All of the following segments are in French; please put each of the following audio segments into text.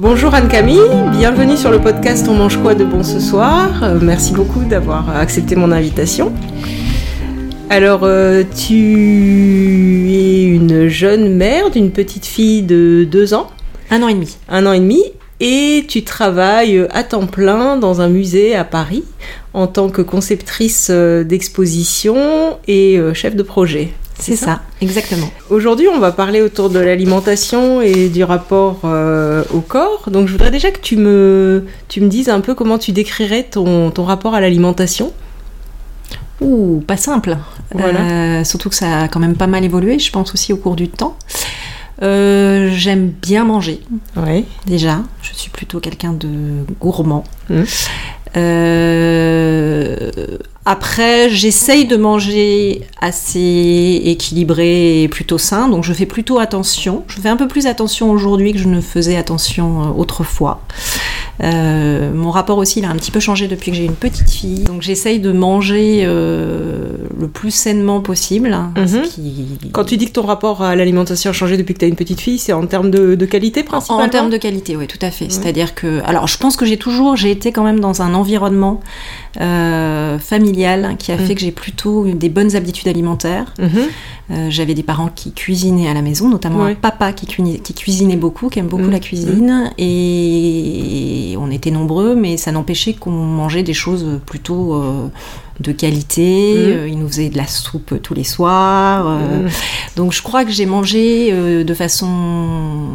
Bonjour Anne-Camille, bienvenue sur le podcast On mange quoi de bon ce soir. Euh, merci beaucoup d'avoir accepté mon invitation. Alors, euh, tu es une jeune mère d'une petite fille de deux ans, Un an et demi. un an et demi, et tu travailles à temps plein dans un musée à Paris en tant que conceptrice euh, d'exposition et chef de projet. C'est ça, exactement. Aujourd'hui, on va parler autour de l'alimentation et du rapport euh, au corps. Donc, je voudrais déjà que tu me, tu me dises un peu comment tu décrirais ton, ton rapport à l'alimentation. Ouh, pas simple. Voilà. Euh, surtout que ça a quand même pas mal évolué, je pense aussi au cours du temps. Euh, J'aime bien manger, Oui. déjà. Je suis plutôt quelqu'un de gourmand. Mhm. Euh, après, j'essaye de manger assez équilibré et plutôt sain, donc je fais plutôt attention. Je fais un peu plus attention aujourd'hui que je ne faisais attention euh, autrefois. Euh, mon rapport aussi, il a un petit peu changé depuis que j'ai une petite fille, donc j'essaye de manger euh, le plus sainement possible. hein, Mhm. qui- Quand tu dis que ton rapport à l'alimentation a changé depuis que tu as une petite fille, c'est en termes de, de qualité En, principalement en termes de qualité, oui, tout à fait. C'est-à-dire que, alors, je pense que j'ai toujours, j'ai été quand même dans un environnement euh, familial qui a Mm. fait que j'ai plutôt des bonnes habitudes alimentaires. Mhm. J'avais des parents qui cuisinaient à la maison, notamment un papa qui, qui cuisinait beaucoup, qui aime beaucoup la cuisine, et on était nombreux, mais ça n'empêchait qu'on mangeait des choses plutôt euh, de qualité. Mm. Euh, il nous faisait de la soupe tous les soirs. euh, Mhm. donc je crois que j'ai mangé de façon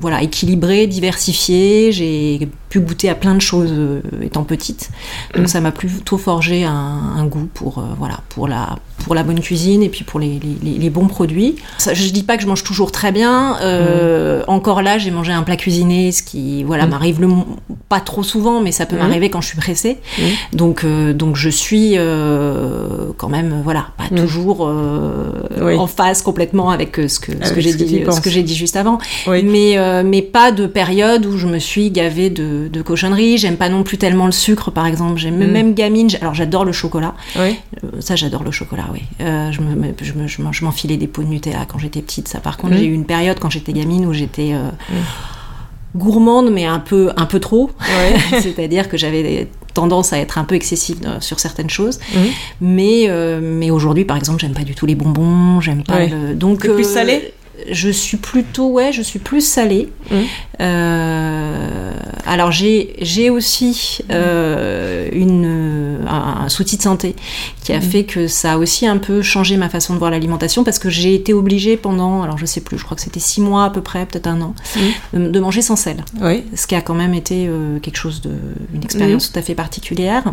voilà équilibrée, diversifiée. J'ai pu goûter à plein de choses étant petite. Donc Mm. ça m'a plutôt forgé un, un goût pour voilà pour la pour la bonne cuisine et puis pour les, les- les- les bons produits. Ça, je dis pas que je mange toujours très bien. euh, Encore là, j'ai mangé un plat cuisiné, ce qui voilà Mm. m'arrive pas trop souvent, mais ça peut Mm. m'arriver quand je suis pressée. Mm. Donc euh, donc je suis euh, quand même voilà pas Mm. toujours Oui. en phase complètement avec ce que ce que j'ai que dit penses. ce que j'ai dit juste avant Oui. mais mais pas de période où je me suis gavée de, de cochonneries j'aime pas non plus tellement le sucre par exemple j'aime Mm. même gamine alors j'adore le chocolat Oui. Ça j'adore le chocolat oui. Euh, je me je me- je m'en- je m'enfilais des pots de Nutella quand j'étais petite ça. Par contre j'ai eu une période quand j'étais gamine où j'étais euh, gourmande mais un peu un peu trop. Ouais. c'est-à-dire que j'avais tendance à être un peu excessive sur certaines choses. Mais euh, mais aujourd'hui par exemple j'aime pas du tout les bonbons j'aime pas Ouais. le donc plus salée je suis plutôt ouais je suis plus salée Mhm. Euh, alors j'ai j'ai aussi euh, une un, un souci de santé qui a Mhm. fait que ça a aussi un peu changé ma façon de voir l'alimentation parce que j'ai été obligée pendant alors je sais plus je crois que c'était six mois à peu près peut-être un an de, de manger sans sel Oui. ce qui a quand même été euh, quelque chose de une expérience tout à fait particulière.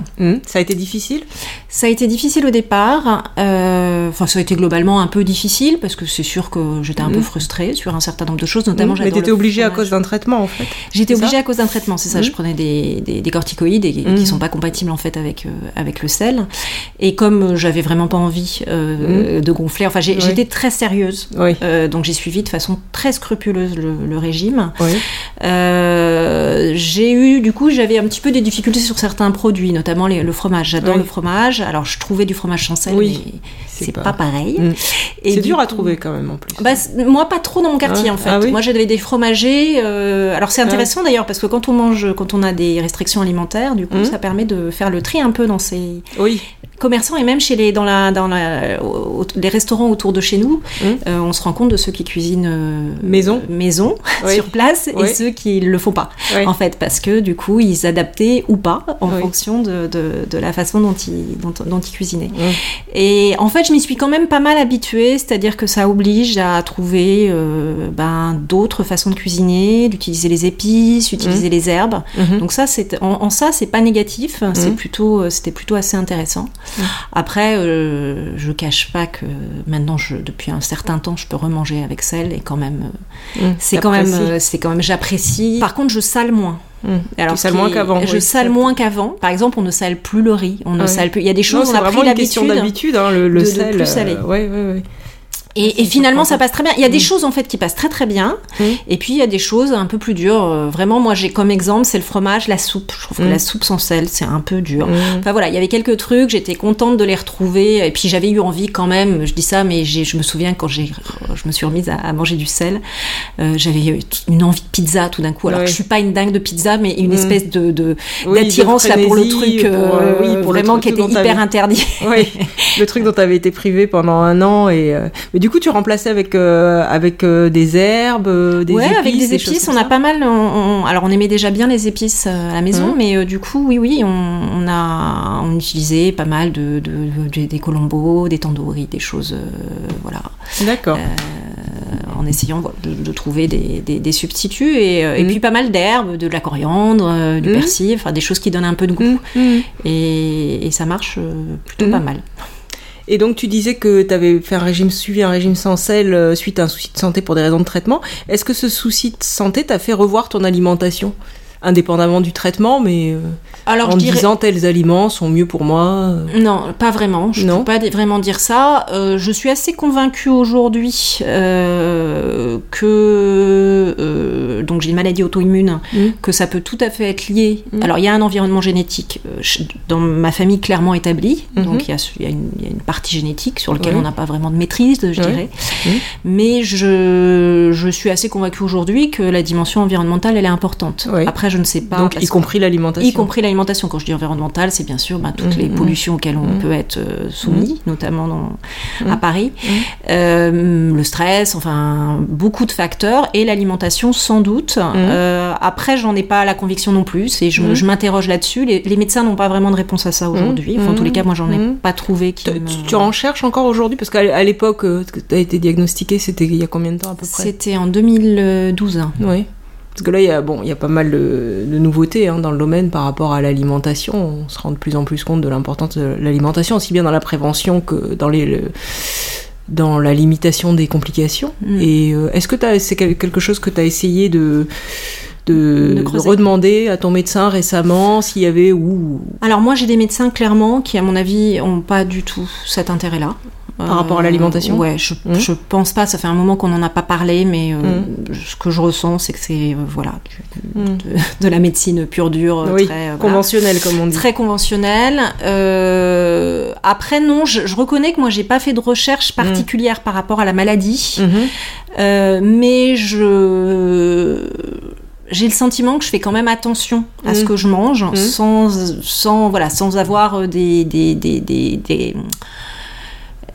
Ça a été difficile? Ça a été difficile au départ. Enfin, ça a été globalement un peu difficile parce que c'est sûr que j'étais un peu Mhm. frustrée sur un certain nombre de choses, notamment. Mhm. Mais t'étais obligée à cause d'un traitement en fait. J'étais obligée à cause d'un traitement, c'est ça. Je prenais des, des, des corticoïdes et, qui sont pas compatibles en fait avec euh, avec le sel. Et comme euh, j'avais vraiment pas envie euh, de gonfler, enfin, j'étais très sérieuse. Oui. Euh, donc j'ai suivi de façon très scrupuleuse le, le régime. Oui. J'ai eu, du coup, j'avais un petit peu des difficultés sur certains produits, notamment les- le fromage. J'adore le fromage. Alors, je trouvais du fromage sans sel, mais c'est pas... pareil. Mm. Et C'est du dur à trouver quand même en plus. Bah, moi, pas trop dans mon quartier Ah, en fait. ah oui Moi, j'avais des fromagers. euh, Alors, c'est Ah. intéressant d'ailleurs parce que quand on mange, quand on a des restrictions alimentaires, du coup, Mm. ça permet de faire le tri un peu dans ces Oui. commerçants et même chez les dans la dans la, au- les restaurants autour de chez nous, Mm. euh, on se rend compte de ceux qui cuisinent euh, Maison. maison Oui. sur place Oui. et ceux qui le font pas en fait parce que du coup ils s'adaptaient ou pas en fonction de, de, de la façon dont ils dont, dont ils cuisinaient. Et en fait, je m'y suis quand même pas mal habituée, c'est-à-dire que ça oblige à trouver euh, ben, d'autres façons de cuisiner, d'utiliser les épices, utiliser les herbes. Mhm. Donc ça, c'est en, en ça, c'est pas négatif, c'est Mhm. plutôt, euh, c'était plutôt assez intéressant. Mhm. Après, euh, je cache pas que maintenant, je, depuis un certain temps, je peux remanger avec sel et quand même, euh, c'est quand même, Euh, c'est quand même, j'apprécie. Par contre, je sale moins. Mm. Alors, qui moins qu'avant. Je oui. sale moins qu'avant. Par exemple, on ne sale plus le riz. On ne Ouais. sale plus. Il y a des Non, choses, c'est on a vraiment pris l'habitude. d'habitude, hein, le, le de- de sel. plus saler. euh, ouais, ouais, ouais. Et, et finalement, ça passe très bien. Il y a des choses en fait qui passent très très bien, et puis il y a des choses un peu plus dures. Euh, Vraiment, moi, j'ai comme exemple, c'est le fromage, la soupe. Je trouve que Mm. la soupe sans sel, c'est un peu dur. Mm. Enfin voilà, il y avait quelques trucs. J'étais contente de les retrouver, et puis j'avais eu envie quand même. Je dis ça, mais je me souviens quand j'ai, je me suis remise à, à manger du sel, euh, j'avais une envie de pizza tout d'un coup. Alors que je suis pas une dingue de pizza, mais une Mm. espèce de, de- Oui, de d'attirance là pour le truc, pour, euh, euh, oui, pour le vraiment truc qui était hyper interdit. Oui, le truc dont tu avais été privé pendant un an. Et, euh, Mais du coup, tu remplaçais avec, euh, avec euh, des herbes, euh, des ouais, épices avec des épices, on a pas mal. on- on- alors, on aimait déjà bien les épices à la maison, Mhm. mais du coup, oui, oui, on, on a, on utilisait pas mal de, de- de- des colombos, des tandoori, des choses, voilà, D'accord. en essayant de, de trouver des, des- des substituts et, et Mhm. puis pas mal d'herbes, de la coriandre, du Mhm. persil, enfin des choses qui donnent un peu de goût Mm. et, et ça marche plutôt pas mal. Et donc, tu disais que tu avais fait un régime suivi, un régime sans sel, euh, suite à un souci de santé pour des raisons de traitement. Est-ce que ce souci de santé t'a fait revoir ton alimentation Indépendamment du traitement, mais euh, Alors, en je dirais, disant tels aliments sont mieux pour moi. euh. Non, pas vraiment. Je ne peux pas vraiment dire ça. Euh, je suis assez convaincue aujourd'hui euh, que donc j'ai une maladie auto-immune, Mm. que ça peut tout à fait être lié. Mm. Alors il y a un environnement génétique euh, dans ma famille clairement établi, Mhm. donc il y, a, y une, il y a une partie génétique sur laquelle on n'a pas vraiment de maîtrise, je dirais. Mhm. Mais je, je suis assez convaincue aujourd'hui que la dimension environnementale elle est importante. Après je ne sais pas. donc, y compris l'alimentation. y compris l'alimentation. Quand je dis environnementale, c'est bien sûr bah, toutes les pollutions auxquelles on peut être euh, soumis, notamment dans- à Paris. Euh, le stress, enfin beaucoup de facteurs, et l'alimentation sans doute. Euh, après, j'en ai pas la conviction non plus, et je, Mhm. je m'interroge là-dessus. Les, les médecins n'ont pas vraiment de réponse à ça aujourd'hui. Enfin, en tous les cas, moi, j'en ai Mhm. pas trouvé qui Tu, me- tu- tu en cherches encore aujourd'hui? Parce qu'à l'époque, euh, tu as été diagnostiqué, c'était il y a combien de temps à peu près? C'était en 2012. Oui. Parce que là, il y a, bon, il y a pas mal de, de nouveautés hein, dans le domaine par rapport à l'alimentation. On se rend de plus en plus compte de l'importance de l'alimentation, aussi bien dans la prévention que dans, les, le- dans la limitation des complications. Mm. Et euh, est-ce que c'est quel- quelque chose que tu as essayé de, de, De de creuser. redemander à ton médecin récemment s'il y avait ou? Alors moi j'ai des médecins clairement qui à mon avis ont pas du tout cet intérêt-là. Par rapport à l'alimentation Ouais, je, Mhm. je pense pas, ça fait un moment qu'on n'en a pas parlé, mais euh, Mhm. ce que je ressens c'est que c'est euh, voilà du- Mm. de, de la médecine pure dure, euh, oui, très, euh, voilà, conventionnel comme on dit. très conventionnelle. Euh, après non, je, je reconnais que moi j'ai pas fait de recherche particulière par rapport à la maladie. Euh, mais je j'ai le sentiment que je fais quand même attention à ce que je mange sans sans voilà sans avoir euh, des des des des,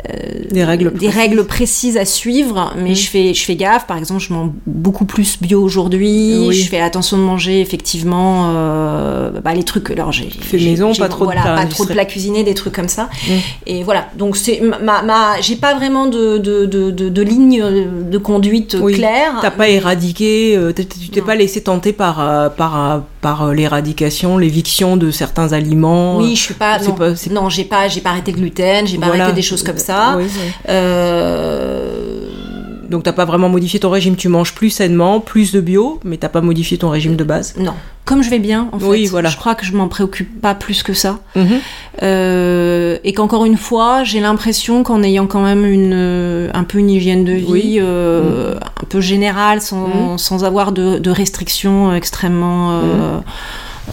des, Des règles. des précises. règles précises à suivre mais Mm. je fais je fais gaffe par exemple je mange beaucoup plus bio aujourd'hui Oui. je fais attention de manger effectivement euh, bah, les trucs alors j'ai Fait maison, pas trop de voilà, plats pas trop de plats cuisinés des trucs comme ça Mm. et voilà donc c'est ma, ma, j'ai pas vraiment de de, de, de, de ligne de conduite Oui. claire T'as pas éradiqué, euh, tu t'es pas laissé tenter par, euh, par, euh, par euh, l'éradication, l'éviction de certains aliments. Oui, je suis pas. Non, pas- non j'ai pas, j'ai pas arrêté le gluten, j'ai pas Voilà. arrêté des choses comme ça. Oui, oui. Euh, Donc t'as pas vraiment modifié ton régime, tu manges plus sainement, plus de bio, mais t'as pas modifié ton régime de base. non, comme je vais bien, en fait. Oui, voilà. Je crois que je m'en préoccupe pas plus que ça. Mhm. Euh, et qu'encore une fois, j'ai l'impression qu'en ayant quand même une, euh, un peu une hygiène de vie Oui. euh, un peu générale, sans, Mhm. sans avoir de, de restrictions extrêmement euh,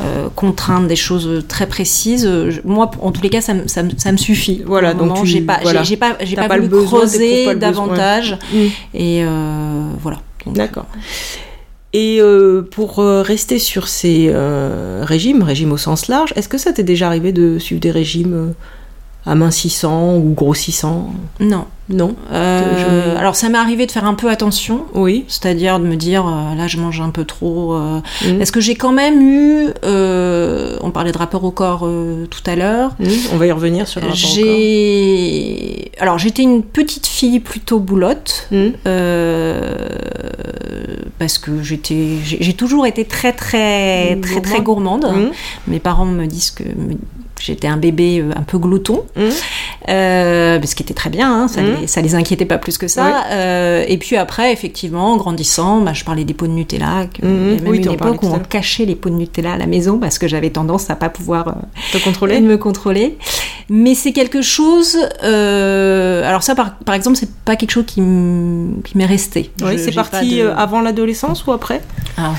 euh, contraintes, des choses très précises. moi, en tous les cas, ça, me- ça, ça me suffit. Voilà, donc j'ai pas, voilà. j'ai- pas, j'ai pas, pas voulu besoin, creuser besoin. davantage. Mm. Et euh, voilà. D'accord. Et euh, pour rester sur ces régimes, régimes au sens large, est-ce que ça t'est déjà arrivé de suivre des régimes amincissants ou grossissants Non. Non? Euh, Je- Alors ça m'est arrivé de faire un peu attention, Oui. c'est-à-dire de me dire euh, là je mange un peu trop. euh, Mm. Est-ce que j'ai quand même eu, euh, on parlait de rapport au corps tout à l'heure. Mm. On va y revenir sur le rapport au corps. J'ai, alors j'étais une petite fille plutôt boulotte. Mm. parce que j'étais, j'ai j'ai toujours été très très très très gourmande. Mm. Mes parents me disent que me- j'étais un bébé euh, un peu glouton. Mm. Euh, ce qui était très bien, hein, ça, Mhm. les, ça les inquiétait pas plus que ça. Euh, et puis après, effectivement, en grandissant, bah, je parlais des pots de Nutella. que- Mhm. Il y a même Oui, une époque où on cachait les pots de Nutella à la maison parce que j'avais tendance à pas pouvoir euh, T'as contrôlé me contrôler. Mais c'est quelque chose. alors ça, par, par exemple, c'est pas quelque chose qui m'est resté. Oui, c'est parti de- avant l'adolescence ou après? Alors,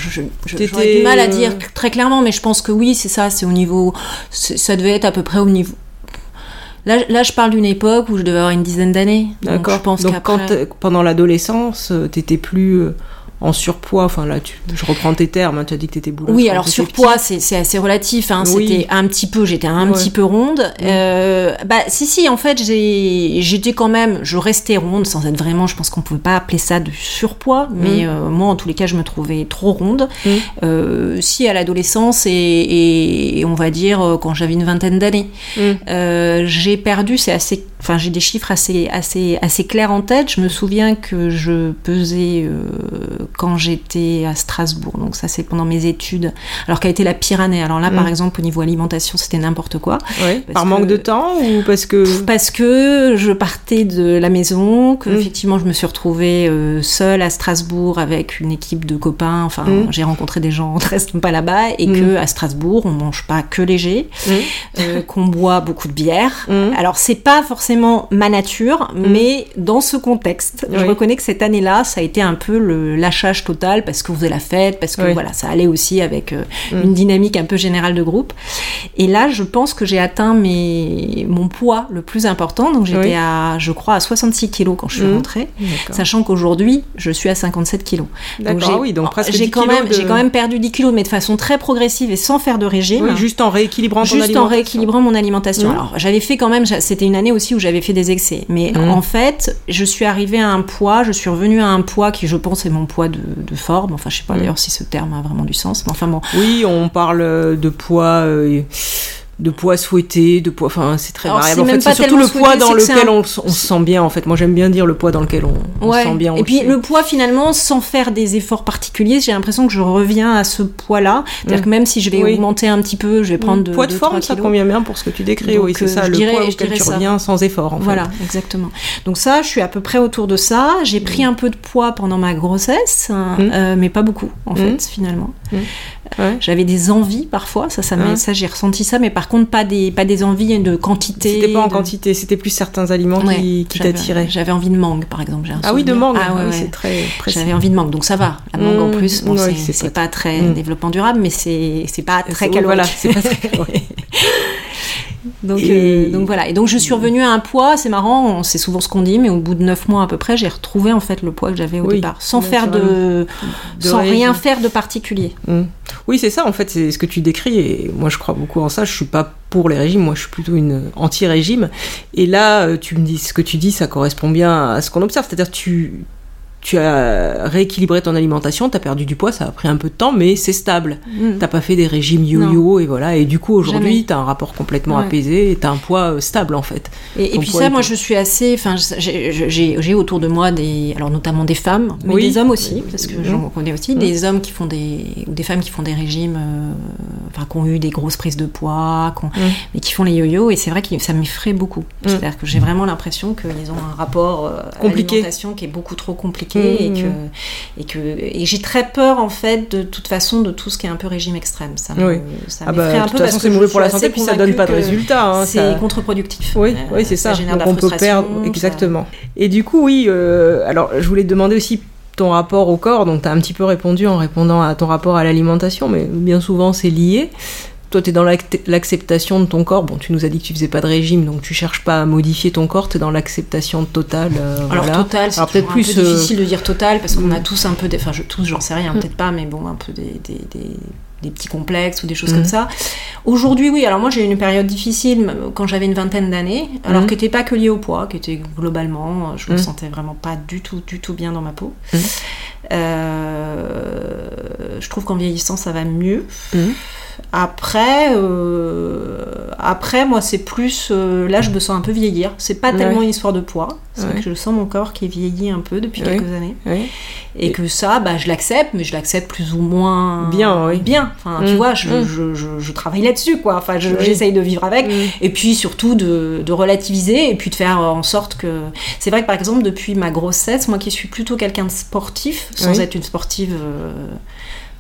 j'aurais du mal à dire très clairement, mais je pense que oui, c'est ça, c'est au niveau. Ça devait être à peu près au niveau. Là, là je parle d'une époque où je devais avoir une dizaine d'années. Donc, D'accord. je pense Donc quand euh, pendant l'adolescence, euh, t'étais plus euh, en surpoids. Enfin là, tu, je reprends tes termes. hein, tu as dit que t'étais boulotte. Oui, quand alors surpoids, c'est assez relatif. Hein. Oui. C'était un petit peu, j'étais un Ouais. petit peu ronde. Euh, bah, si, si, en fait, j'ai- j'étais quand même, je restais ronde sans être vraiment, je pense qu'on pouvait pas appeler ça de surpoids, mais euh, moi, en tous les cas, je me trouvais trop ronde. Mm. Euh, si à l'adolescence et, et- et on va dire quand j'avais une vingtaine d'années, Mm. j'ai perdu, c'est assez, enfin, j'ai des chiffres assez, assez, assez clairs en tête. Je me souviens que je pesais euh, quand j'étais à Strasbourg, donc ça c'est pendant mes études, alors quelle était la pire année Alors là, Mm. par exemple, au niveau alimentation, c'était n'importe quoi. Parce par que- manque de temps ou parce que Parce que je partais de la maison, que Mm. effectivement je me suis retrouvée euh, seule à Strasbourg avec une équipe de copains. Enfin, Mm. j'ai rencontré des gens très sympas là-bas et Mm. que à Strasbourg on mange pas que léger, Mm. euh, qu'on boit beaucoup de bière. Mm. Alors c'est pas forcément ma nature, mais dans ce contexte, je reconnais que cette année-là, ça a été un peu le lâchage total parce qu'on faisait la fête, parce que Oui. voilà, ça allait aussi avec euh, Mm. une dynamique un peu générale de groupe. Et là, je pense que j'ai atteint mes... mon poids le plus important. Donc j'étais Oui. à, je crois, à 66 kilos quand je suis Mm. rentrée, D'accord. sachant qu'aujourd'hui, je suis à 57 kilos. Donc D'accord, j'ai- ah oui, donc presque j'ai 10 quand même, de- j'ai quand même perdu 10 kilos, mais de façon très progressive et sans faire de régime. Juste en rééquilibrant ton Juste en rééquilibrant mon alimentation. Alors, j'avais fait quand même, c'était une année aussi où j'avais fait des excès. Mais Mhm. en fait, je suis arrivée à un poids, je suis revenue à un poids qui, je pense, est mon poids de, de forme. Enfin, je sais pas Mhm. d'ailleurs si ce terme a vraiment du sens. Mais enfin bon. Oui, on parle de poids, euh, de poids souhaité, de poids. Enfin, c'est très Alors, variable. En fait, c'est surtout le poids souhaité, dans lequel un- on, se sent bien. En fait, moi, j'aime bien dire le poids dans lequel on, se sent bien. Et puis le poids finalement, sans faire des efforts particuliers, j'ai l'impression que je reviens à ce poids-là. C'est-à-dire Mhm. que même si je vais Oui. augmenter un petit peu, je vais prendre de, poids de forme, ça convient bien pour ce que tu décris. Donc, oui, c'est euh, ça, je le dirais- poids je auquel dirais tu ça. reviens sans effort. En fait. Voilà, exactement. Donc ça, je suis à peu près autour de ça. J'ai Mm. pris un peu de poids pendant ma grossesse, hein, euh, mais pas beaucoup en fait finalement. Ouais. J'avais des envies parfois, ça, ça, m'a- ça j'ai ressenti ça, mais par contre pas des, pas des envies de quantité. C'était pas en de- quantité, c'était plus certains aliments Ouais, qui, qui t'attiraient. J'avais envie de mangue par exemple. un Ah oui, de mangue. Ah ouais, Ah oui, c'est très précis. J'avais envie de mangue, donc ça va. La mangue en Mmh, plus, bon, ouais, c'est- pas- pas, très mmh. développement durable, mais c'est pas très calorique. Voilà, c'est pas très. ouais. Donc, Et- euh, donc voilà. Et donc je suis revenue à un poids, c'est marrant, c'est souvent ce qu'on dit, mais au bout de 9 mois à peu près, j'ai retrouvé en fait le poids que j'avais au Oui, départ, sans faire de, sans rien faire de particulier. Mm. Oui, c'est ça, en fait, c'est ce que tu décris, et moi je crois beaucoup en ça. Je suis pas pour les régimes, moi je suis plutôt une anti-régime. Et là, euh, tu me dis, ce que tu dis, ça correspond bien à ce qu'on observe. C'est-à-dire, tu, tu as rééquilibré ton alimentation, tu as perdu du poids, ça a pris un peu de temps, mais c'est stable. Mm. T'as pas fait des régimes yo-yo, et voilà. Et du coup, aujourd'hui, tu as un rapport complètement Ouais. apaisé, et tu as un poids euh, stable, en fait. Et, puis ça, moi je suis assez, enfin j'ai- autour de moi des, alors notamment des femmes, mais Oui. des hommes aussi, Oui. parce que Mhm. j'en connais aussi, des hommes qui font des, ou des femmes qui font des régimes, euh, enfin qui ont eu des grosses prises de poids, Mhm. mais qui font les yo-yo, et c'est vrai que ça m'effraie beaucoup. C'est-à-dire que j'ai vraiment l'impression qu'ils ont un rapport euh, Compliqué. qui est beaucoup trop compliqué et Mhm. que et que et j'ai très peur en fait de toute façon de tout ce qui est un peu régime extrême. Ça me- Oui. ça Ah bah, un de peu toute façon, c'est mauvais pour la santé, puis ça donne pas de résultats. hein, C'est ça- contre-productif. Oui, Euh, oui, c'est ça. Donc on peut perdre ça- exactement. Et du coup, oui. euh, alors, je voulais te demander aussi ton rapport au corps. Donc, tu as un petit peu répondu en répondant à ton rapport à l'alimentation, mais bien souvent c'est lié. Toi, tu es dans l'acceptation de ton corps. Bon, tu nous as dit que tu faisais pas de régime, donc tu cherches pas à modifier ton corps. Tu es dans l'acceptation totale. euh, Alors voilà. total, c'est peut-être plus, peu euh, difficile de dire total parce qu'on a mm. tous un peu des, enfin je tous j'en sais rien, Mm. peut-être pas, mais bon un peu des, des, des- des petits complexes ou des choses Mm. comme ça. Aujourd'hui oui, alors moi j'ai eu une période difficile quand j'avais une vingtaine d'années, alors Mm. qui n'était pas que liée au poids, qui était globalement, euh, je me Mm. sentais vraiment pas du tout du tout bien dans ma peau. Euh, je trouve qu'en vieillissant ça va mieux. Après, euh, après, moi, c'est plus. euh, là, je me sens un peu vieillir. C'est pas Ouais. tellement une histoire de poids. C'est Ouais. que je sens mon corps qui vieillit un peu depuis Ouais. quelques années. Et, Et- que ça, bah, je l'accepte, mais je l'accepte plus ou moins. Bien, oui. Bien. Enfin, tu Mm. vois, je, Mm. je, je- je travaille là-dessus, quoi. Enfin, Oui. j'essaye de vivre avec. Mm. Et puis surtout de, de relativiser et puis de faire en sorte que. C'est vrai que par exemple, depuis ma grossesse, moi qui suis plutôt quelqu'un de sportif, sans Oui. être une sportive. euh,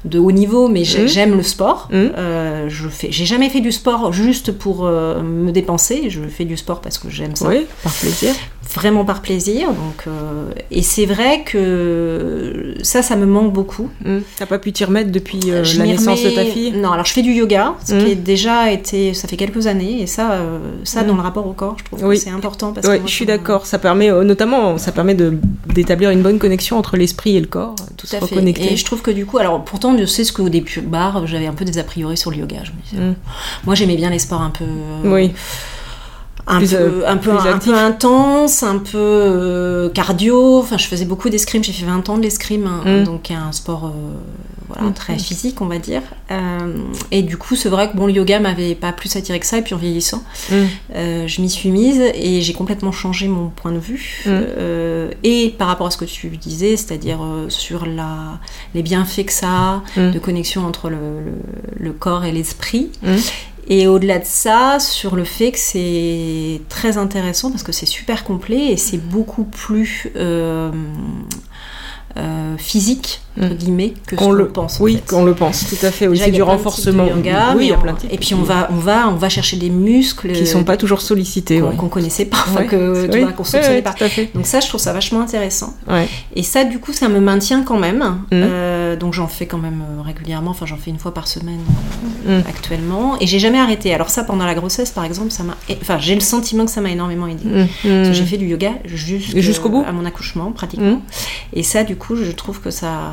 de haut niveau, mais Mhm. j'aime le sport. Mhm. Euh, je fais, j'ai jamais fait du sport juste pour euh, me dépenser. Je fais du sport parce que j'aime ça, Oui, par plaisir. Vraiment par plaisir. Donc, euh, et c'est vrai que ça, ça me manque beaucoup. Mm. T'as pas pu t'y remettre depuis euh, la naissance de ta fille Non, alors je fais du yoga, ce qui est déjà été, ça fait quelques années, et ça, euh, ça Mhm. dans le rapport au corps, je trouve Oui. que c'est important parce Oui, que moi, je suis d'accord. Ça permet, notamment, ça permet de d'établir une bonne connexion entre l'esprit et le corps, tout, Tout se à fait. reconnecter. Et je trouve que du coup, alors pourtant, je sais ce qu'au départ, j'avais un peu des a priori sur le yoga. Je me disais, Mm. Moi, j'aimais bien les sports un peu. Oui. Un, Plus, peu, euh, un, peu, un intense, un peu euh, cardio. Enfin, je faisais beaucoup d'escrime. J'ai fait 20 ans de l'escrime, hein, Mm. donc un sport euh, voilà, Mm. très physique, on va dire. Euh, et du coup, c'est vrai que bon, le yoga m'avait pas plus attiré que ça. Et puis en vieillissant, Mm. je m'y suis mise et j'ai complètement changé mon point de vue. Et par rapport à ce que tu disais, c'est-à-dire sur la, les bienfaits que ça a, de connexion entre le, le- le corps et l'esprit. Et au-delà de ça, sur le fait que c'est très intéressant parce que c'est super complet et c'est beaucoup plus euh, euh, physique, entre Mm. guillemets, que ce Qu'on qu'on le pense. en Oui, fait. qu'on le pense, tout à fait. Oui, Déjà, c'est du renforcement. yoga, oui, il y a plein de types. Et puis on va, on va, on va chercher des muscles qui sont pas toujours sollicités. qu'on ouais. qu'on connaissait pas, Ouais. que tu Oui, vois, qu'on soupçonnait ouais, pas. Tout à fait. Donc ça, je trouve ça vachement intéressant. Et ça, du coup, ça me maintient quand même. Mm. Euh, donc j'en fais quand même euh, régulièrement. Enfin, j'en fais une fois par semaine Mm. actuellement. Et j'ai jamais arrêté. Alors ça, pendant la grossesse, par exemple, ça m'a. Enfin, j'ai le sentiment que ça m'a énormément aidé. Mm. Parce que Mm. J'ai fait du yoga jusqu'au bout à mon accouchement, pratiquement. Mm. Et ça, du coup, je trouve que ça,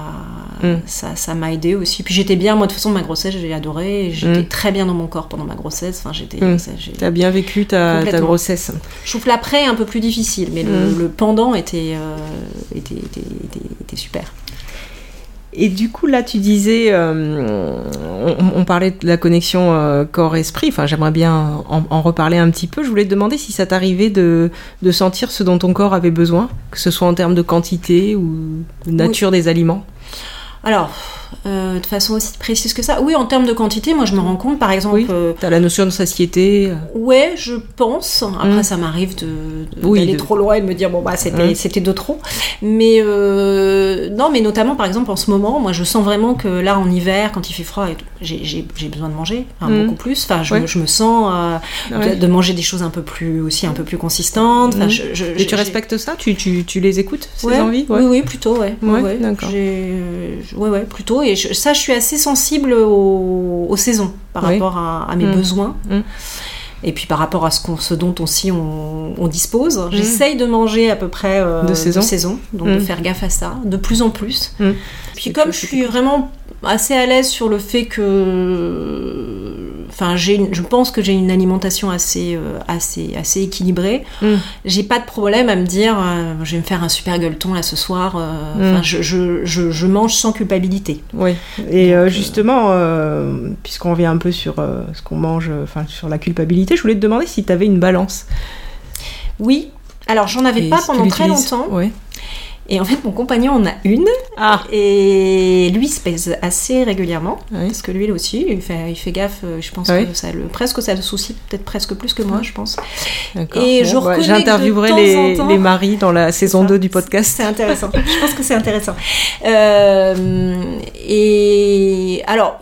ça, ça m'a aidé aussi. Puis j'étais bien. Moi, de toute façon, ma grossesse, j'ai adoré. J'étais très bien dans mon corps pendant ma grossesse. Enfin, j'étais. J'ai- T'as bien vécu ta, grossesse. Je trouve l'après un peu plus difficile, mais le, le pendant euh, était, était- était super. Et du coup, là, tu disais, euh, on, on parlait de la connexion euh, corps-esprit. Enfin, j'aimerais bien en, en reparler un petit peu. Je voulais te demander si ça t'arrivait de, de sentir ce dont ton corps avait besoin, que ce soit en termes de quantité ou de nature des aliments. Alors, euh, de façon aussi précise que ça, oui, en termes de quantité, moi je me rends compte, par exemple, Oui. euh, T'as la notion de satiété. euh, ouais, je pense. Après, Mm. ça m'arrive de, de- Oui, d'aller de- trop loin et de me dire bon bah c'était Mm. c'était de trop. Mais euh, non, mais notamment par exemple en ce moment, moi je sens vraiment que là en hiver, quand il fait froid, et tout, j'ai- j'ai j'ai besoin de manger, enfin, Mm. beaucoup plus. Enfin, je, Ouais. me, je me sens euh, ouais. de, de manger des choses un peu plus aussi un peu plus consistantes. Enfin, Mm. je- je- Et j'ai- tu respectes ça? Tu, tu, tu les écoutes, ces Ouais, envies? Oui, oui, plutôt, ouais. Ouais, ouais, d'accord. J'ai- Ouais, ouais, plutôt. Et je- ça, je suis assez sensible aux, aux saisons par Oui. rapport à, à mes Mm. besoins. Mm. Et puis par rapport à ce, qu'on- ce dont aussi on, on dispose. J'essaye de manger à peu près euh, Mm. De saison. donc de Mm. faire gaffe à ça, de plus en plus. Mm. Puis C'est comme je suis vraiment assez à l'aise sur le fait que... Enfin, je pense que j'ai une alimentation assez, euh, assez, assez équilibrée Mm. j'ai pas de problème à me dire euh, je vais me faire un super gueuleton là ce soir. euh, Mm. Je, je, je, je mange sans culpabilité. Oui. Et euh, Donc, justement, puisqu'on revient un peu sur ce qu'on mange, enfin sur la culpabilité, je voulais te demander si tu avais une balance. Oui. Alors j'en avais Et pas pendant très longtemps. Ouais. Et en fait mon compagnon en a une. Ah. Et lui se pèse assez régulièrement. Oui. Parce que lui aussi, il fait, il fait gaffe. euh, Je pense oui. que ça le, presque ça le soucie peut-être presque plus que moi, je pense. Et de J'interviewerai les, en temps- les maris dans la saison ça. 2 du podcast. C'est intéressant. je pense que c'est intéressant. Euh, et alors.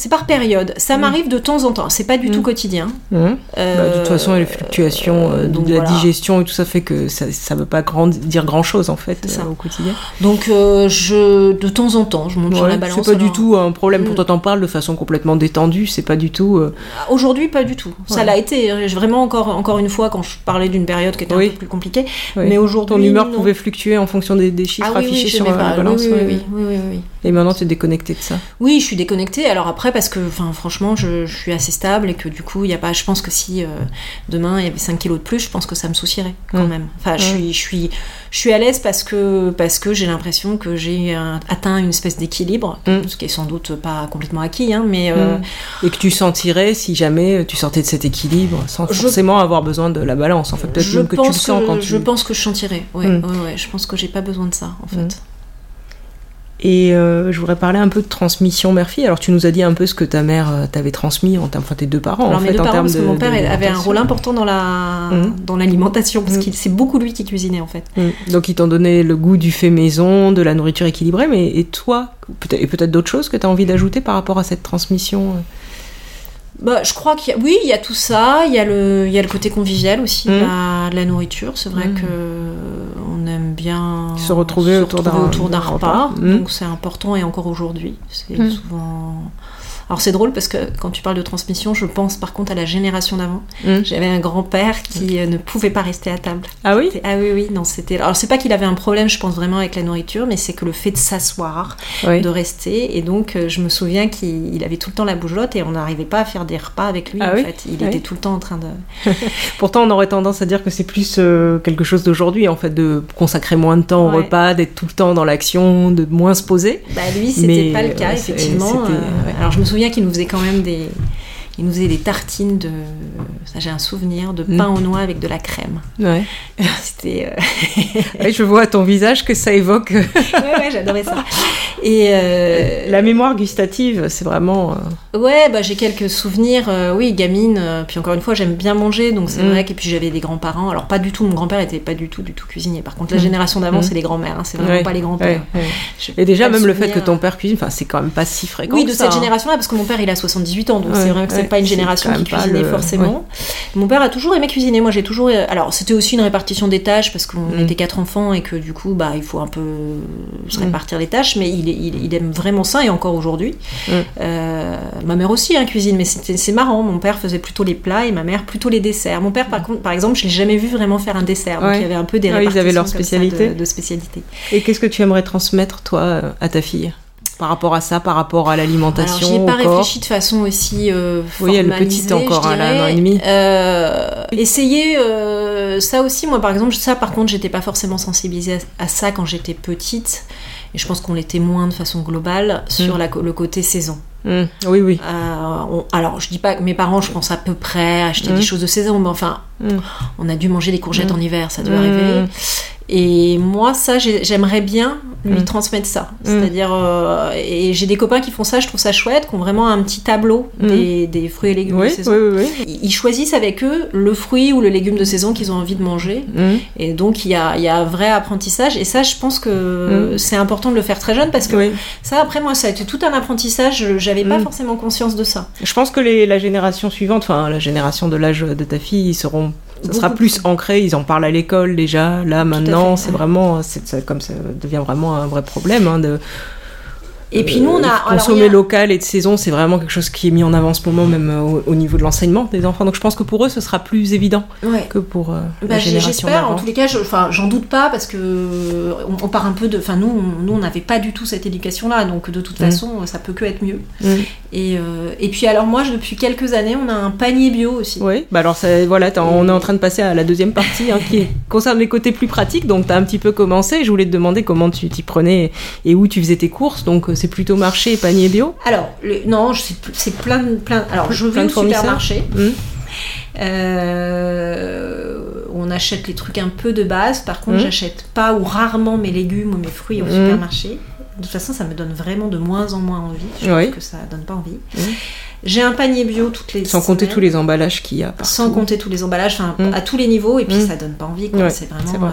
C'est par période. Ça Mm. m'arrive de temps en temps. C'est pas du Mm. tout quotidien. Euh, Bah, de toute façon, les fluctuations euh, donc de la voilà. digestion et tout ça fait que ça ne veut pas grand, dire grand chose en fait euh, au quotidien. Donc euh, je, de temps en temps, je monte sur Ouais, la balance. c'est pas du tout un problème. Pour Mm. toi, t'en parles de façon complètement détendue. C'est pas du tout. euh, Aujourd'hui, pas du tout. Ça l'a été. J'ai Vraiment encore, encore une fois quand je parlais d'une période qui était Oui. un peu plus compliquée. Mais aujourd'hui, Ton humeur non. pouvait fluctuer en fonction des, des chiffres Ah oui, oui, affichés sur euh, la balance. Oui, oui, oui, Et maintenant, tu es déconnecté de ça. Oui, je suis déconnectée. Alors après, parce que, enfin, franchement, je, je suis assez stable et que du coup, il y a pas. Je pense que si euh, demain il y avait 5 kilos de plus, je pense que ça me soucierait quand Mm. même. Enfin, je suis, je suis, je suis à l'aise parce que parce que j'ai l'impression que j'ai atteint une espèce d'équilibre, Mm. ce qui est sans doute pas complètement acquis, hein, mais. euh, Mm. Et que tu sentirais si jamais tu sortais de cet équilibre sans Je- forcément avoir besoin de la balance. En fait, peut-être que tu le pense sens que, quand tu. je pense que je sentirais. Ouais, ouais, ouais. Je pense que j'ai pas besoin de ça, en fait. Et euh, je voudrais parler un peu de transmission mère-fille. Alors, tu nous as dit un peu ce que ta mère euh, t'avait transmis, en termes, enfin tes deux parents. Alors en mes fait, deux en parents, termes parce que mon père avait un rôle important dans la Mhm. dans l'alimentation, parce Mhm. que c'est beaucoup lui qui cuisinait en fait. Mm. Donc, ils t'ont donné le goût du fait maison, de la nourriture équilibrée. Mais et toi, et peut-être d'autres choses que tu as envie d'ajouter par rapport à cette transmission euh Bah, je crois qu'il y a, oui, il y a tout ça. Il y a le, il y a le côté convivial aussi de, Mhm. la, de la nourriture. C'est vrai Mhm. que on aime bien Se retrouver autour d'un- autour d'un d'un repas. repas. Mhm. Donc c'est important et encore aujourd'hui, c'est Mhm. souvent. Alors c'est drôle parce que quand tu parles de transmission, je pense par contre à la génération d'avant. Mm. J'avais un grand-père qui euh, ne pouvait pas rester à table. Ah oui? Ah oui, oui, non, c'était. Alors, c'est pas qu'il avait un problème, je pense vraiment avec la nourriture, mais c'est que le fait de s'asseoir, Oui. de rester, et donc euh, je me souviens qu'il il avait tout le temps la bougeotte et on n'arrivait pas à faire des repas avec lui. Ah en oui? fait, il Ah était oui. tout le temps en train de. Pourtant, on aurait tendance à dire que c'est plus euh, quelque chose d'aujourd'hui, en fait, de consacrer moins de temps au Ouais. repas, d'être tout le temps dans l'action, de moins se poser. Bah lui, c'était Mais, pas le cas, effectivement. Euh, ouais. Alors je me souviens qu'il nous faisait quand même des. Il nous faisait des tartines de. Ça, j'ai un souvenir de Mm. pain aux noix avec de la crème. Ouais. C'était. euh, Ouais, je vois à ton visage que ça évoque ouais, ouais, j'adorais ça. Et. euh, la mémoire gustative, c'est vraiment. euh, Ouais, bah, j'ai quelques souvenirs, euh, oui, gamine. puis encore une fois, j'aime bien manger, donc c'est Mm. vrai. Et puis j'avais des grands-parents. Alors pas du tout, mon grand-père était pas du tout, du tout cuisinier. Par contre, la Mm. génération d'avant, Mm. c'est les grands-mères, hein, c'est vraiment ouais, pas les grands-pères. Et déjà, même le fait que ton père cuisine, enfin, c'est quand même pas si fréquent. Oui, de ça, cette hein. génération-là, parce que mon père, il a 78 ans, donc c'est vrai que pas une génération qui cuisinait le- forcément. Mon père a toujours aimé cuisiner. Moi, j'ai toujours. euh, Alors, c'était aussi une répartition des tâches parce qu'on Mm. était quatre enfants et que du coup, bah, il faut un peu se Mm. répartir les tâches. Mais il, est- il, il aime vraiment ça et encore aujourd'hui. Mm. Euh, ma mère aussi hein, cuisine, mais c'est marrant. Mon père faisait plutôt les plats et ma mère plutôt les desserts. Mon père, par contre, par exemple, je l'ai jamais vu vraiment faire un dessert. Donc Ouais. il y avait un peu des Ouais, ils avaient répartitions leur comme ça spécialité. de, de spécialité. Et qu'est-ce que tu aimerais transmettre, toi, à ta fille? Par rapport à ça, par rapport à l'alimentation, j'y ai pas corps réfléchi de façon aussi euh, Oui, elle est formalisée, petite encore, je elle a un an et demi. Euh, essayer euh, ça aussi, moi par exemple, ça par contre, j'étais pas forcément sensibilisée à, à ça quand j'étais petite. Et je pense qu'on l'était moins de façon globale sur Mm. la co- le côté saison. Hmm, Oui, oui. Euh, on- alors, je dis pas que mes parents, je pense à peu près acheter des choses de saison, mais enfin, on a dû manger des courgettes en hiver, ça doit arriver. Et moi, ça, j'ai- j'aimerais bien lui Mm. transmettre ça. Mm. C'est-à-dire, euh, et j'ai des copains qui font ça, je trouve ça chouette, qui ont vraiment un petit tableau Mm. des, des fruits et légumes Oui, de saison. oui, oui. oui. Ils choisissent avec eux le fruit ou le légume de saison qu'ils ont envie de manger. Et donc, il y a, il y a un vrai apprentissage. Et ça, je pense que c'est important de le faire très jeune parce que ça, après, moi, ça a été tout un apprentissage. Je- J'avais pas forcément conscience de ça. Je pense que les, la génération suivante, enfin la génération de l'âge de ta fille, ils seront, ça sera plus ancré. Ils en parlent à l'école déjà. Là maintenant, c'est vraiment, c'est comme ça devient vraiment un vrai problème hein, de Et puis, nous, on a. euh, alors, consommer a- local et de saison. C'est vraiment quelque chose qui est mis en avant en ce moment, même euh, au, au niveau de l'enseignement des enfants. Donc je pense que pour eux, ce sera plus évident Ouais. que pour euh, Bah, la génération J'espère, en tous les cas, je- j'en doute pas parce que on, on part un peu de. Enfin, nous, on- nous, n'avait pas du tout cette éducation-là, donc de toute Mm. façon, ça peut que être mieux. Mm. Et, euh, et puis, alors, moi, depuis quelques années, on a un panier bio aussi. Oui, bah alors ça, voilà, on est en train de passer à la deuxième partie hein, qui concerne les côtés plus pratiques. Donc tu as un petit peu commencé. Je voulais te demander comment tu t'y prenais et où tu faisais tes courses. Donc euh, c'est plutôt marché et panier bio. Alors, le- non, c'est plein, de- plein. Alors, je vais au supermarché. Hmm. Euh, on achète les trucs un peu de base. Par contre, Mhm. j'achète pas ou rarement mes légumes ou mes fruits au Mhm. supermarché. De toute façon, ça me donne vraiment de moins en moins envie. Je Oui. trouve que ça donne pas envie. J'ai un panier bio toutes les Sans compter tous les emballages qu'il y a partout. sans compter tous les emballages, à tous les niveaux, et puis ça donne pas envie. c'est c'est vraiment.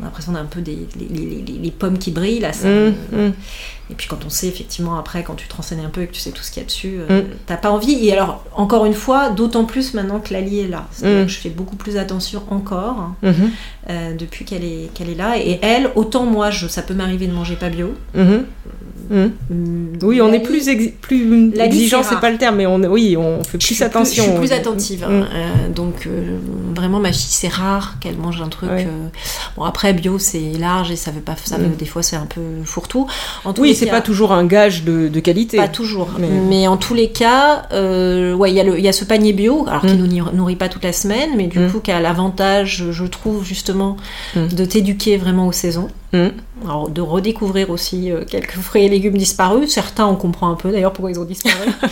On a l'impression d'un peu des les, les- les- les pommes qui brillent là. ça- Hum, hum. Et puis quand on sait effectivement après, quand tu te renseignes un peu et que tu sais tout ce qu'il y a dessus, euh, Mm. t'as pas envie. Et alors encore une fois, d'autant plus maintenant que Lali est là. Mm. que je fais beaucoup plus attention encore Mhm, euh, depuis qu'elle est qu'elle est là. Et elle, autant moi, je, ça peut m'arriver de manger pas bio. Hum, Oui, on est plus, ex- plus La exigeant, c'est pas le terme, mais on, oui, on fait plus attention. je suis plus attentive. hein. Mm. Euh, donc euh, vraiment ma fille c'est rare qu'elle mange un truc. Ouais. euh, Bon après bio c'est large et ça veut pas ça veut, Mm. des fois c'est un peu fourre-tout. Oui, c'est pas toujours un gage de, de qualité. Pas toujours, Mais- mais, en tous les cas, euh, ouais, il y, y a ce panier bio, alors qui nous nourrit- pas toute la semaine, mais du coup qui a l'avantage, je trouve justement, de t'éduquer vraiment aux saisons. Mm. Alors, de redécouvrir aussi euh, quelques fruits et légumes disparus. Certains, on comprend un peu d'ailleurs pourquoi ils ont disparu.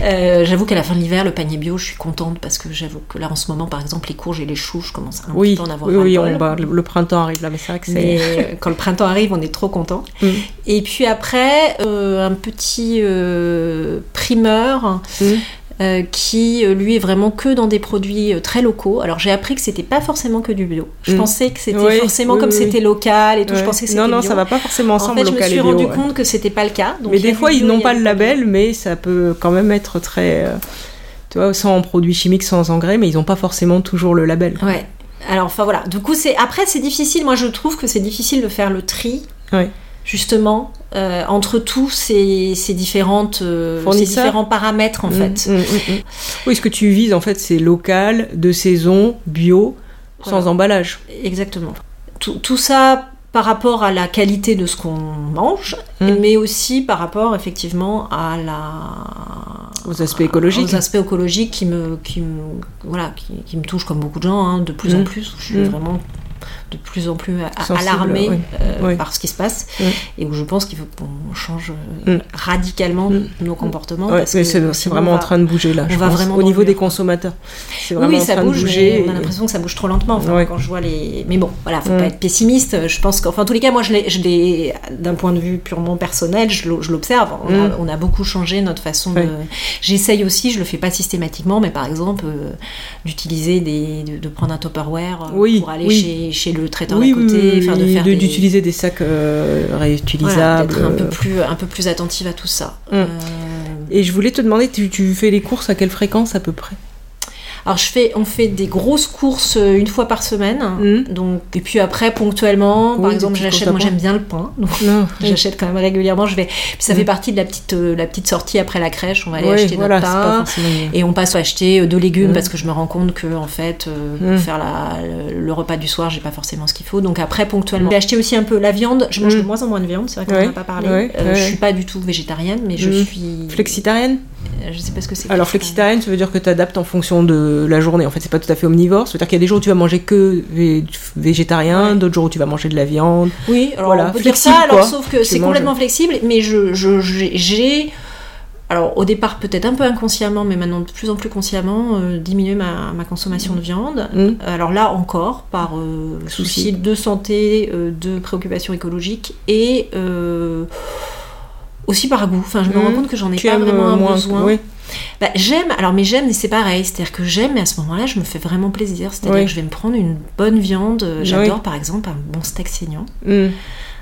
Euh, j'avoue qu'à la fin de l'hiver, le panier bio, je suis contente parce que j'avoue que là, en ce moment, par exemple, les courges et les choux, je commence un Oui, petit peu à en avoir oui, oui, on, bah, le, le printemps arrive là, mais c'est vrai que c'est. Mais euh, quand le printemps arrive, on est trop content. Mm. Et puis après, un petit primeur Mm. Euh, qui, euh, lui, est vraiment que dans des produits euh, très locaux. Alors j'ai appris que c'était pas forcément que du bio. Je Mm. pensais que c'était Oui, forcément oui, comme oui. c'était local et tout. Je pensais que c'était non, non, bio. ça va pas forcément En ensemble fait, je me suis et rendu ouais. compte que c'était pas le cas. Donc, Mais des fois, ils n'ont pas le label, mais ça peut quand même être très. euh, tu vois, sans produits chimiques, sans engrais, mais ils n'ont pas forcément toujours le label. Ouais. Alors, enfin voilà. Du coup, c'est après, c'est difficile. Moi, je trouve que c'est difficile de faire le tri. Ouais. Justement, euh, entre tous ces, ces différentes, euh, ces différents paramètres en Mm, fait. mm, mm, mm. Oui, ce que tu vises, en fait, c'est local, de saison, bio, sans emballage. Exactement. Tout, tout ça par rapport à la qualité de ce qu'on mange, Mm. mais aussi par rapport effectivement à la Aux aspects écologiques. aux aspects écologiques qui me qui me voilà qui, qui me touchent comme beaucoup de gens hein, de plus en plus. Je suis vraiment de plus en plus a- Sensible, alarmée oui. euh, Oui. par ce qui se passe et où je pense qu'il faut qu'on change euh, Mm. radicalement Mm. nos comportements. Ouais, parce mais que c'est vraiment en train de bouger là. on je va pense, vraiment au niveau des consommateurs. C'est Oui, vraiment oui, en ça train bouge, de bouger. on a l'impression que ça bouge trop lentement. Enfin. Quand je vois les, mais bon, voilà, faut Mm. pas être pessimiste. Je pense qu'enfin, en tous les cas, moi, je l'ai, je l'ai- d'un point de vue purement personnel, je l'o- je l'observe. On, a, on a beaucoup changé notre façon de. J'essaye aussi, je le fais pas systématiquement, mais par exemple, euh, d'utiliser des, de, de prendre un Tupperware pour aller chez, chez le traiteur Oui, d'à côté, oui, de faire de- des- d'utiliser des sacs euh, voilà, réutilisables. d'être un peu euh. plus, un peu plus attentive à tout ça. Mm. Euh, Et je voulais te demander, tu, tu fais les courses à quelle fréquence à peu près? Alors je fais, on fait des grosses courses euh, une fois par semaine. Mm. Donc et puis après ponctuellement, Oui, par exemple, j'achète. Moi j'aime bien le pain, donc j'achète quand même régulièrement. Je vais. Puis ça Mm. fait partie de la petite, euh, la petite sortie après la crèche. On va aller Oui, acheter voilà, notre pain. Et on passe à acheter euh, de légumes Mm. parce que je me rends compte que en fait, euh, pour faire la, le, le repas du soir, j'ai pas forcément ce qu'il faut. Donc après, ponctuellement, j'ai acheté aussi un peu la viande. Je mange de moins en moins de viande. C'est vrai qu'on Ouais, en a pas parlé. Euh. Je suis pas du tout végétarienne, mais je suis. Flexitarienne? Je sais pas ce que c'est. Alors flexitarienne, ça veut dire que tu adaptes en fonction de la journée. En fait, c'est pas tout à fait omnivore. Ça veut dire qu'il y a des jours où tu vas manger que vé- végétarien, Ouais. d'autres jours où tu vas manger de la viande. Oui, alors Voilà, on peut dire ça, alors sauf que c'est complètement flexible, mais je, j'ai, alors au départ peut-être un peu inconsciemment, mais maintenant de plus en plus consciemment, euh, diminué ma, ma consommation de viande. Mm. Alors là encore, par euh, Souci. souci de santé, euh, de préoccupation écologique et euh, aussi par goût. Enfin, je me Mm. rends compte que j'en ai Tu pas vraiment un moins. besoin. Oui. Bah, j'aime, alors mais j'aime, c'est pareil, c'est-à-dire que j'aime, mais à ce moment-là, je me fais vraiment plaisir. C'est-à-dire Oui. que je vais me prendre une bonne viande. euh, Oui. J'adore par exemple un bon steak saignant. Mm.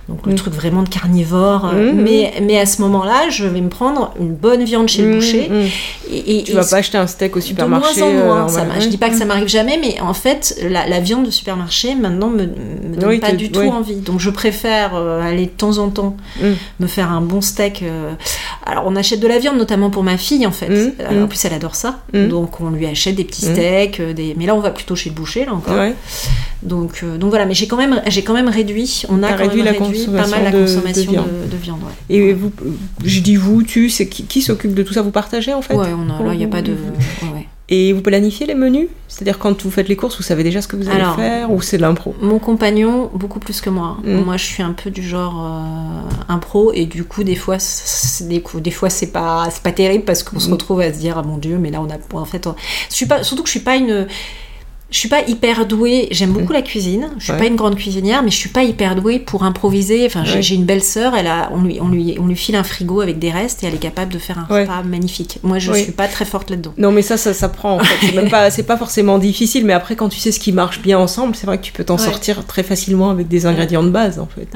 Donc le Mm. truc vraiment de carnivore. euh, Mhm. Mais, mais à ce moment-là, je vais me prendre une bonne viande chez le Mm, boucher. mm. Et, et- Tu et vas pas acheter un steak au supermarché. de moins en moins. euh, ça voilà. je dis pas que ça Mm. m'arrive jamais, mais en fait, la, la viande de supermarché maintenant me, me donne Oui, pas du tout oui. envie. Donc je préfère euh, aller de temps en temps Mm. me faire un bon steak. euh. Alors on achète de la viande notamment pour ma fille en fait. Mm, Alors, mm. En plus elle adore ça. Mm. Donc on lui achète des petits Mm. steaks, des... mais là on va plutôt chez le boucher là encore. Ouais. Donc, euh, donc voilà, mais j'ai quand même, j'ai quand même réduit, on a quand réduit même la réduit pas mal la de consommation de, viande. de viande. ouais. Et vous, je dis vous, tu, c'est qui, qui s'occupe de tout ça? Vous partagez en fait? Ouais, on a, là, il n'y a pas de. ouais. Et vous planifiez les menus? C'est-à-dire quand vous faites les courses, vous savez déjà ce que vous allez Alors, faire ou c'est de l'impro? Mon compagnon, beaucoup plus que moi. Mm. Moi, je suis un peu du genre euh, impro, et du coup, des fois, des, coups- des fois, c'est pas, terrible parce qu'on se Mm. retrouve à se dire, ah mon dieu, mais là, on a. En fait, on- je suis pas, surtout que je suis pas une. Je suis pas hyper douée, j'aime beaucoup la cuisine, je suis Ouais. pas une grande cuisinière, mais je suis pas hyper douée pour improviser. Enfin, j'ai, Ouais. une belle sœur, elle a, on lui, on lui, on lui file un frigo avec des restes et elle est capable de faire un Ouais. repas magnifique. Moi, je suis pas très forte là-dedans. Non, mais ça, ça, ça prend en fait. C'est pas, c'est pas forcément difficile, mais après, quand tu sais ce qui marche bien ensemble, c'est vrai que tu peux t'en sortir très facilement avec des ingrédients de base en fait.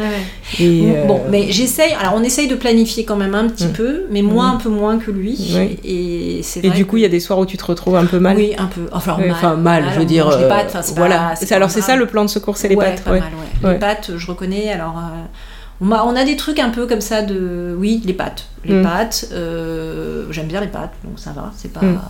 Et, Bon, euh, Bon, mais j'essaye. Alors, on essaye de planifier quand même un petit Mm. peu, mais moi Mm. un peu moins que lui. Et et du coup, il y a des soirs où tu te retrouves un peu mal. Oui, un peu. Enfin, mal, enfin, mal, je veux on dire. les euh, pâtes, enfin, voilà. pas- alors, c'est ça le plan de secours, c'est les Ouais, pâtes. pas ouais. mal, ouais. Ouais. Les pâtes, je reconnais. Alors, euh, on, a, on a des trucs un peu comme ça de. Oui, les pâtes. Les Mm. pâtes. euh, J'aime bien les pâtes, donc ça va. C'est pas. Mm.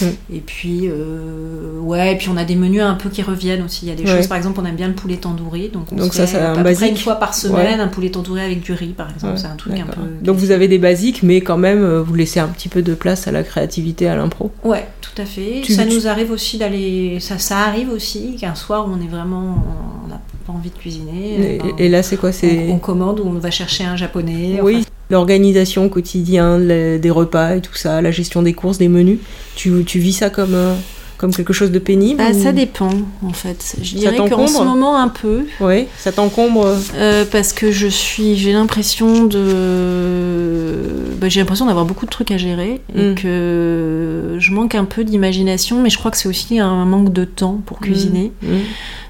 Mm. Et puis, euh, ouais, et puis on a des menus un peu qui reviennent aussi. Il y a des Ouais. choses, par exemple, on aime bien le poulet tandoori. Donc, on Donc ça, c'est un peu près basique. une fois par semaine, un poulet tandoori avec du riz, par exemple. Ouais, c'est un truc un peu. Donc vous avez des basiques, mais quand même, euh, vous laissez un petit peu de place à la créativité, à l'impro. Ouais, tout à fait. Tu- ça tu- nous arrive aussi d'aller. Ça, ça arrive aussi qu'un soir où on est vraiment. On a pas envie de cuisiner. Et, ben, et là, c'est quoi C'est on, on commande ou on va chercher un japonais. oui, enfin, l'organisation quotidienne le- des repas et tout ça, la gestion des courses, des menus. Tu, tu vis ça comme, euh, comme quelque chose de pénible ou- ça dépend en fait. Je dirais qu'en ce moment un peu. Oui, ça t'encombre. euh, Euh, parce que je suis, j'ai l'impression de, bah, j'ai l'impression d'avoir beaucoup de trucs à gérer et Mm. que je manque un peu d'imagination, mais je crois que c'est aussi un manque de temps pour cuisiner. mm.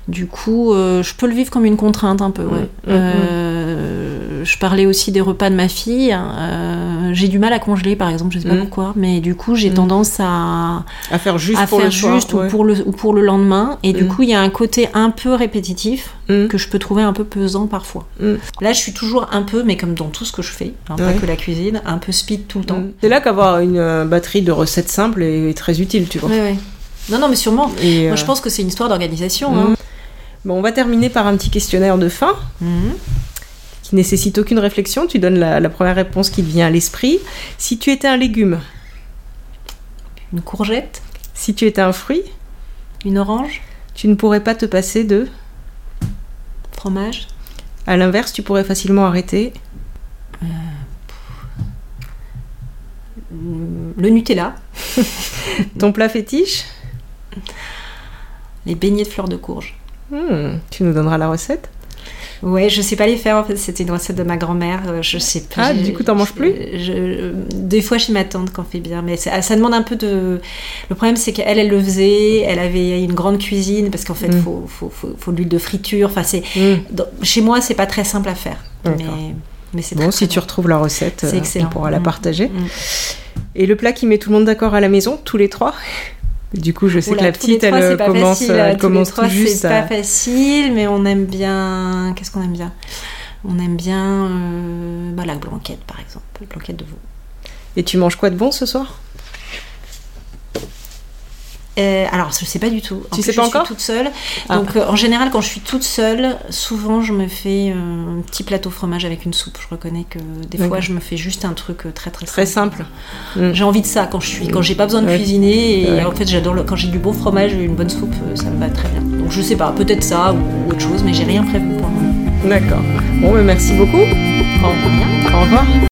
Du coup, euh, je peux le vivre comme une contrainte un peu. Ouais. Euh, je parlais aussi des repas de ma fille. Euh, j'ai du mal à congeler, par exemple, je sais pas Mm. pourquoi, mais du coup, j'ai Mm. tendance à, À faire juste à pour faire le soir. juste ouais. ou, pour le, ou pour le lendemain. Et du Mm. coup, il y a un côté un peu répétitif Mm. que je peux trouver un peu pesant parfois. Là, je suis toujours un peu, mais comme dans tout ce que je fais, hein, pas que la cuisine, un peu speed tout le temps. C'est là qu'avoir une euh, batterie de recettes simples est, très utile, tu vois. Ouais. Non, non, mais sûrement. Et, Moi, euh, je pense que c'est une histoire d'organisation. hein. Bon, on va terminer par un petit questionnaire de fin Mhm. Qui nécessite aucune réflexion. Tu donnes la, la première réponse qui te vient à l'esprit. Si tu étais un légume, Une courgette, si tu étais un fruit, une orange, tu ne pourrais pas te passer de. fromage, À l'inverse, tu pourrais facilement arrêter. mm, le Nutella, Ton plat fétiche les beignets de fleurs de courge. Hmm, Tu nous donneras la recette Ouais, je sais pas les faire en fait, c'était une recette de ma grand-mère, euh, je sais pas. Ah, du coup, t'en manges plus? Je- Des fois chez ma tante quand fait bien, mais ça, ça demande un peu de. Le problème c'est qu'elle, elle le faisait, elle avait une grande cuisine parce qu'en fait, Mm. faut, faut, faut, faut de l'huile de friture, enfin c'est. Dans- Chez moi, c'est pas très simple à faire, mais, c'est Bon, très, si très tu bon. retrouves la recette, euh, on pourra la Mm. partager. Mm. Et le plat qui met tout le monde d'accord à la maison, tous les trois? Du coup, je sais Oula, que la petite, trois, elle pas commence, facile, elle tous les commence trois, tout juste C'est à- pas facile, mais on aime bien. Qu'est-ce qu'on aime bien? On aime bien euh, bah, la blanquette, par exemple, la blanquette de veau. Et tu manges quoi de bon ce soir? Euh, alors, je sais pas du tout. En Tu plus, sais pas je encore suis toute seule. Ah. Donc, euh, en général, quand je suis toute seule, souvent, je me fais euh, un petit plateau fromage avec une soupe. Je reconnais que des fois, je me fais juste un truc très très simple. Très simple. Mm. J'ai envie de ça quand je suis, quand j'ai pas besoin de Ouais. cuisiner. Et Ouais. en fait, j'adore le- quand j'ai du bon fromage et une bonne soupe, ça me va très bien. Donc, je sais pas, peut-être ça ou autre chose, mais j'ai rien prévu pour le moment. D'accord. Bon, mais merci beaucoup. Au revoir. Au revoir.